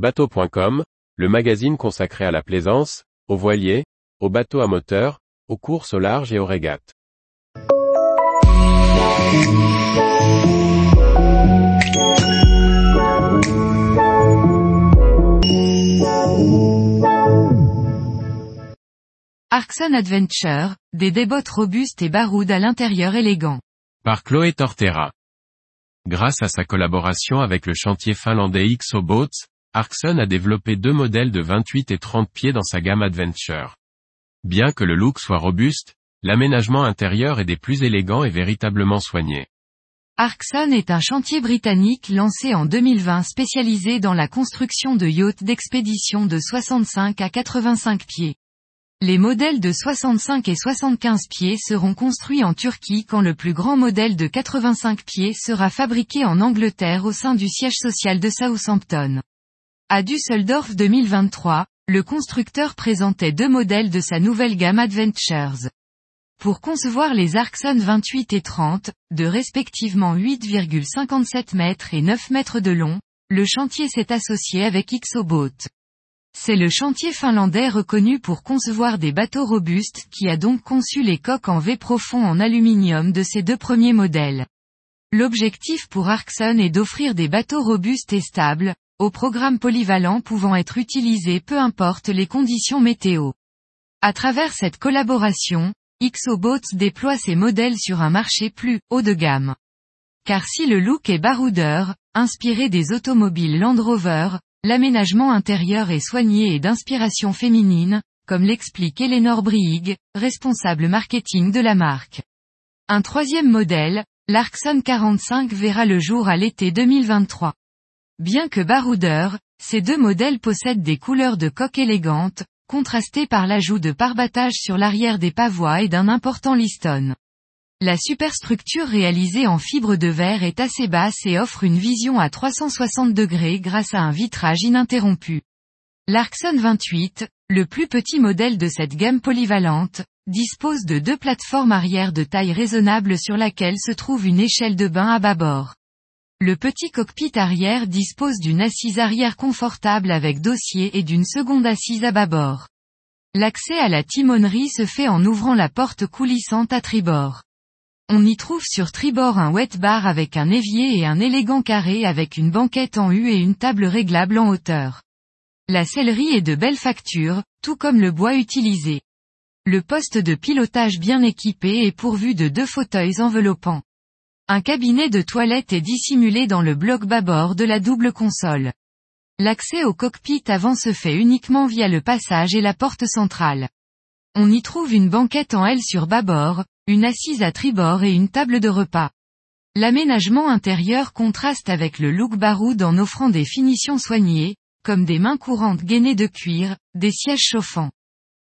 Bateau.com, le magazine consacré à la plaisance, aux voiliers, aux bateaux à moteur, aux courses au large et aux régates. Arkson Adventure, des débottes robustes et baroudes à l'intérieur élégant. Par Chloé Tortera. Grâce à sa collaboration avec le chantier finlandais XO Boats, Arkson a développé deux modèles de 28 et 30 pieds dans sa gamme Adventure. Bien que le look soit robuste, l'aménagement intérieur est des plus élégants et véritablement soigné. Arkson est un chantier britannique lancé en 2020 spécialisé dans la construction de yachts d'expédition de 65 à 85 pieds. Les modèles de 65 et 75 pieds seront construits en Turquie quand le plus grand modèle de 85 pieds sera fabriqué en Angleterre au sein du siège social de Southampton. À Düsseldorf 2023, le constructeur présentait deux modèles de sa nouvelle gamme Adventures. Pour concevoir les Arkson 28 et 30, de respectivement 8,57 mètres et 9 mètres de long, le chantier s'est associé avec Xobot. C'est le chantier finlandais reconnu pour concevoir des bateaux robustes qui a donc conçu les coques en V profond en aluminium de ses deux premiers modèles. L'objectif pour Arkson est d'offrir des bateaux robustes et stables, au programme polyvalent pouvant être utilisés peu importe les conditions météo. À travers cette collaboration, Xoboats déploie ses modèles sur un marché plus haut de gamme. Car si le look est baroudeur, inspiré des automobiles Land Rover, L'aménagement intérieur est soigné et d'inspiration féminine, comme l'explique Eleanor Briig, responsable marketing de la marque. Un troisième modèle, l'Arkson 45 verra le jour à l'été 2023. Bien que baroudeur, ces deux modèles possèdent des couleurs de coque élégantes, contrastées par l'ajout de parbattage sur l'arrière des pavois et d'un important liston. La superstructure réalisée en fibre de verre est assez basse et offre une vision à 360 degrés grâce à un vitrage ininterrompu. L'Arkson 28, le plus petit modèle de cette gamme polyvalente, dispose de deux plateformes arrière de taille raisonnable sur laquelle se trouve une échelle de bain à bâbord. Le petit cockpit arrière dispose d'une assise arrière confortable avec dossier et d'une seconde assise à bâbord. L'accès à la timonerie se fait en ouvrant la porte coulissante à tribord. On y trouve sur tribord un wet bar avec un évier et un élégant carré avec une banquette en U et une table réglable en hauteur. La sellerie est de belle facture, tout comme le bois utilisé. Le poste de pilotage bien équipé est pourvu de deux fauteuils enveloppants. Un cabinet de toilette est dissimulé dans le bloc bâbord de la double console. L'accès au cockpit avant se fait uniquement via le passage et la porte centrale. On y trouve une banquette en L sur bâbord, une assise à tribord et une table de repas. L'aménagement intérieur contraste avec le look baroud en offrant des finitions soignées, comme des mains courantes gainées de cuir, des sièges chauffants.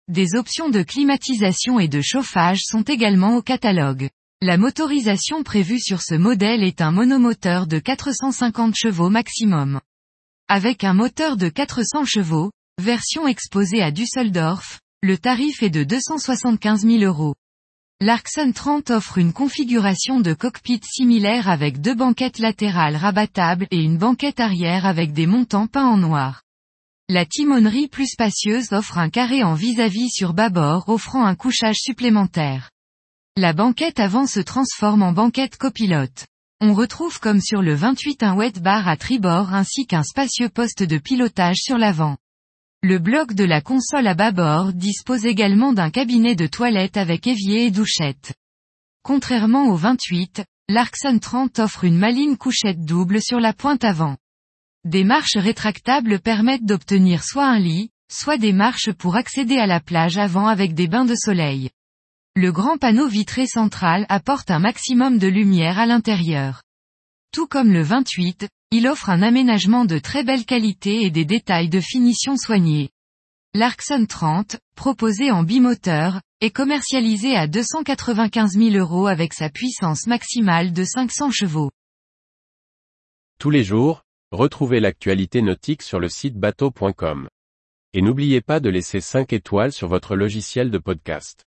Des options de climatisation et de chauffage sont également au catalogue. La motorisation prévue sur ce modèle est un monomoteur de 450 chevaux maximum. Avec un moteur de 400 chevaux, version exposée à Düsseldorf, le tarif est de 275 000 euros. L'Arkson 30 offre une configuration de cockpit similaire avec deux banquettes latérales rabattables et une banquette arrière avec des montants peints en noir. La timonerie plus spacieuse offre un carré en vis-à-vis sur bâbord offrant un couchage supplémentaire. La banquette avant se transforme en banquette copilote. On retrouve comme sur le 28 un wet bar à tribord ainsi qu'un spacieux poste de pilotage sur l'avant. Le bloc de la console à bâbord dispose également d'un cabinet de toilette avec évier et douchette. Contrairement au 28, l'Arkson 30 offre une maligne couchette double sur la pointe avant. Des marches rétractables permettent d'obtenir soit un lit, soit des marches pour accéder à la plage avant avec des bains de soleil. Le grand panneau vitré central apporte un maximum de lumière à l'intérieur. Tout comme le 28, il offre un aménagement de très belle qualité et des détails de finition soignés. L'Arkson 30, proposé en bimoteur, est commercialisé à 295 000 euros avec sa puissance maximale de 500 chevaux. Tous les jours, retrouvez l'actualité nautique sur le site bateau.com. Et n'oubliez pas de laisser 5 étoiles sur votre logiciel de podcast.